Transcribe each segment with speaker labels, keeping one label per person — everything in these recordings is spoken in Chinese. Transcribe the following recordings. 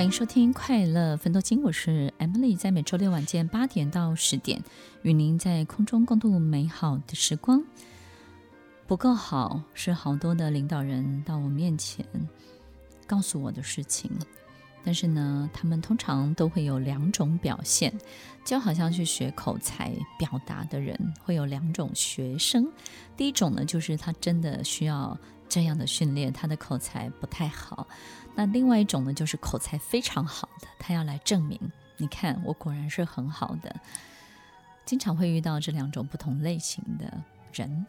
Speaker 1: 欢迎收听《快乐奋斗金》，我是 Emily，在每周六晚间八点到十点，与您在空中共度美好的时光。不够好，是好多的领导人到我面前告诉我的事情。但是呢，他们通常都会有两种表现，就好像去学口才表达的人会有两种学生。第一种呢，就是他真的需要这样的训练，他的口才不太好。那另外一种呢，就是口才非常好的，他要来证明，你看我果然是很好的。经常会遇到这两种不同类型的人。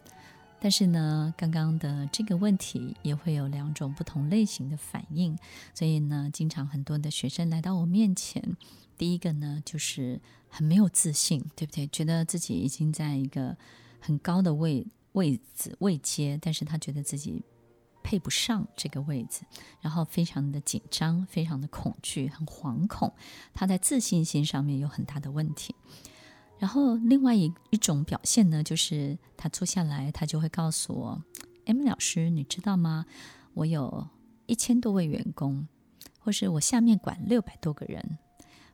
Speaker 1: 但是呢，刚刚的这个问题也会有两种不同类型的反应，所以呢，经常很多的学生来到我面前，第一个呢就是很没有自信，对不对？觉得自己已经在一个很高的位位置位阶，但是他觉得自己配不上这个位置，然后非常的紧张，非常的恐惧，很惶恐，他在自信心上面有很大的问题。然后，另外一一种表现呢，就是他坐下来，他就会告诉我，M 老师，你知道吗？我有一千多位员工，或是我下面管六百多个人，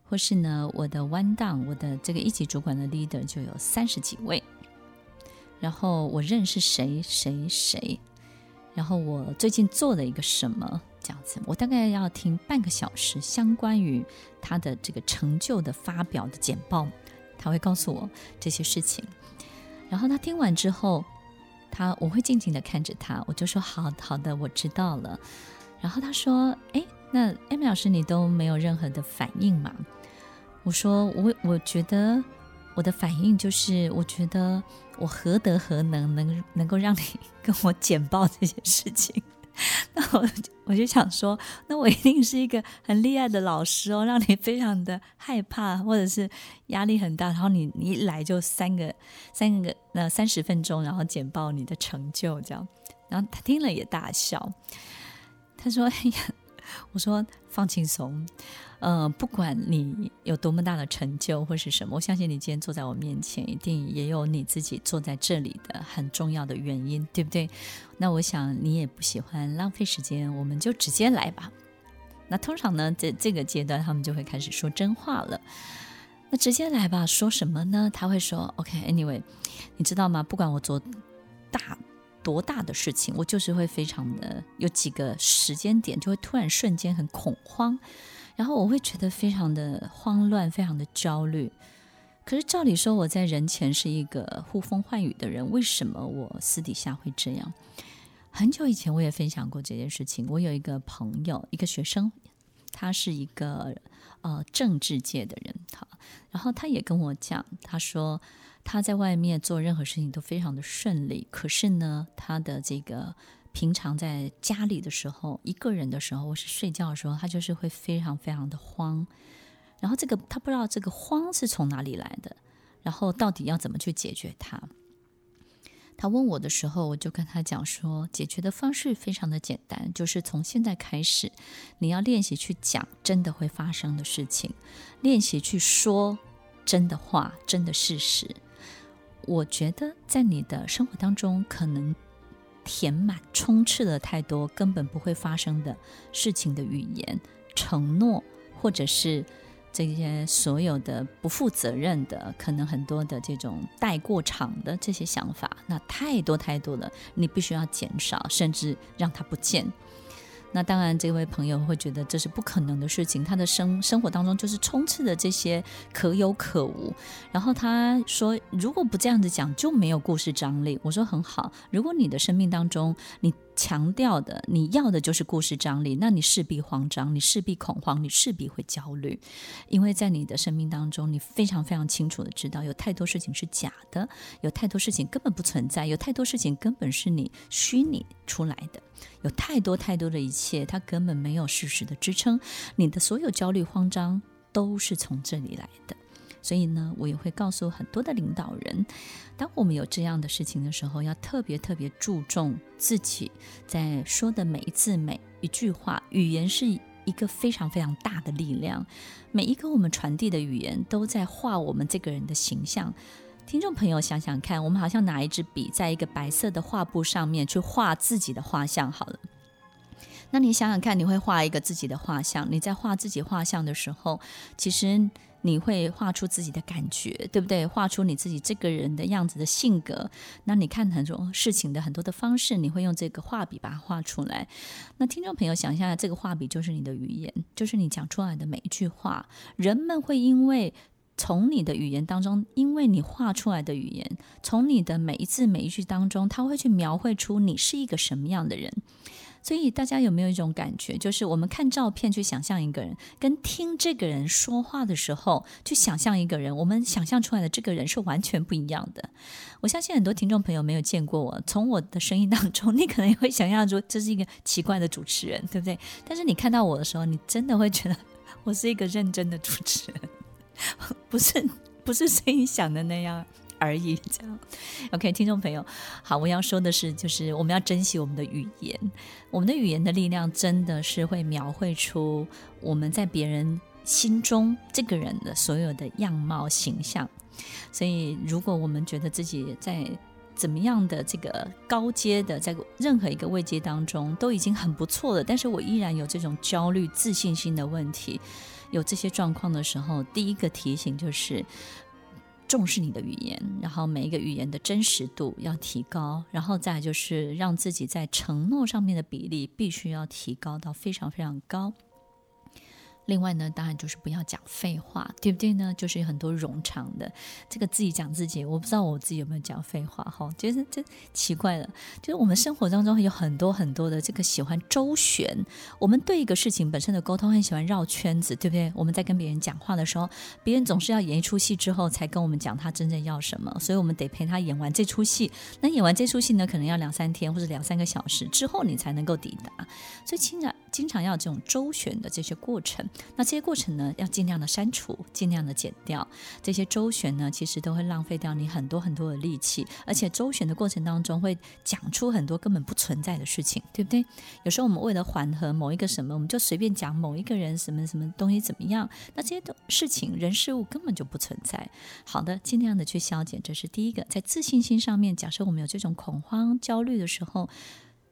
Speaker 1: 或是呢，我的 one down，我的这个一级主管的 leader 就有三十几位。然后我认识谁谁谁，然后我最近做了一个什么这样子，我大概要听半个小时，相关于他的这个成就的发表的简报。”他会告诉我这些事情，然后他听完之后，他我会静静的看着他，我就说好好的，我知道了。然后他说：“哎，那 Emily 老师你都没有任何的反应吗？”我说：“我我觉得我的反应就是，我觉得我何德何能，能能够让你 跟我简报这些事情。”那我我就想说，那我一定是一个很厉害的老师哦，让你非常的害怕，或者是压力很大。然后你你一来就三个三个那三十分钟，然后简报你的成就这样。然后他听了也大笑，他说：“哎呀。”我说放轻松，呃，不管你有多么大的成就或是什么，我相信你今天坐在我面前，一定也有你自己坐在这里的很重要的原因，对不对？那我想你也不喜欢浪费时间，我们就直接来吧。那通常呢，在这个阶段，他们就会开始说真话了。那直接来吧，说什么呢？他会说：“OK，Anyway，你知道吗？不管我做大。”多大的事情，我就是会非常的有几个时间点，就会突然瞬间很恐慌，然后我会觉得非常的慌乱，非常的焦虑。可是照理说，我在人前是一个呼风唤雨的人，为什么我私底下会这样？很久以前我也分享过这件事情。我有一个朋友，一个学生，他是一个呃政治界的人，好，然后他也跟我讲，他说。他在外面做任何事情都非常的顺利，可是呢，他的这个平常在家里的时候，一个人的时候，或是睡觉的时候，他就是会非常非常的慌。然后这个他不知道这个慌是从哪里来的，然后到底要怎么去解决它。他问我的时候，我就跟他讲说，解决的方式非常的简单，就是从现在开始，你要练习去讲真的会发生的事情，练习去说真的话，真的事实。我觉得在你的生活当中，可能填满、充斥了太多根本不会发生的事情的语言、承诺，或者是这些所有的不负责任的，可能很多的这种带过场的这些想法，那太多太多了，你必须要减少，甚至让它不见。那当然，这位朋友会觉得这是不可能的事情。他的生生活当中就是充斥着这些可有可无。然后他说：“如果不这样子讲，就没有故事张力。”我说：“很好。如果你的生命当中，你……”强调的，你要的就是故事张力，那你势必慌张，你势必恐慌，你势必会焦虑，因为在你的生命当中，你非常非常清楚的知道，有太多事情是假的，有太多事情根本不存在，有太多事情根本是你虚拟出来的，有太多太多的一切，它根本没有事实的支撑，你的所有焦虑慌张都是从这里来的。所以呢，我也会告诉很多的领导人，当我们有这样的事情的时候，要特别特别注重自己在说的每一字每一句话。语言是一个非常非常大的力量，每一个我们传递的语言都在画我们这个人的形象。听众朋友，想想看，我们好像拿一支笔，在一个白色的画布上面去画自己的画像，好了。那你想想看，你会画一个自己的画像，你在画自己画像的时候，其实。你会画出自己的感觉，对不对？画出你自己这个人的样子的性格。那你看很多事情的很多的方式，你会用这个画笔把它画出来。那听众朋友想一下，这个画笔就是你的语言，就是你讲出来的每一句话。人们会因为从你的语言当中，因为你画出来的语言，从你的每一字每一句当中，他会去描绘出你是一个什么样的人。所以大家有没有一种感觉，就是我们看照片去想象一个人，跟听这个人说话的时候去想象一个人，我们想象出来的这个人是完全不一样的。我相信很多听众朋友没有见过我，从我的声音当中，你可能也会想象出这是一个奇怪的主持人，对不对？但是你看到我的时候，你真的会觉得我是一个认真的主持人，不是不是声音想的那样。而已，这样。OK，听众朋友，好，我要说的是，就是我们要珍惜我们的语言，我们的语言的力量真的是会描绘出我们在别人心中这个人的所有的样貌形象。所以，如果我们觉得自己在怎么样的这个高阶的，在任何一个位阶当中都已经很不错了，但是我依然有这种焦虑、自信心的问题，有这些状况的时候，第一个提醒就是。重视你的语言，然后每一个语言的真实度要提高，然后再就是让自己在承诺上面的比例必须要提高到非常非常高。另外呢，当然就是不要讲废话，对不对呢？就是有很多冗长的这个自己讲自己，我不知道我自己有没有讲废话哈，觉得这奇怪了。就是我们生活当中有很多很多的这个喜欢周旋，我们对一个事情本身的沟通很喜欢绕圈子，对不对？我们在跟别人讲话的时候，别人总是要演一出戏之后才跟我们讲他真正要什么，所以我们得陪他演完这出戏。那演完这出戏呢，可能要两三天或者两三个小时之后你才能够抵达，所以经常经常要这种周旋的这些过程。那这些过程呢，要尽量的删除，尽量的减掉。这些周旋呢，其实都会浪费掉你很多很多的力气，而且周旋的过程当中会讲出很多根本不存在的事情，对不对？有时候我们为了缓和某一个什么，我们就随便讲某一个人什么什么东西怎么样，那这些东事情人事物根本就不存在。好的，尽量的去消减，这是第一个。在自信心上面，假设我们有这种恐慌、焦虑的时候。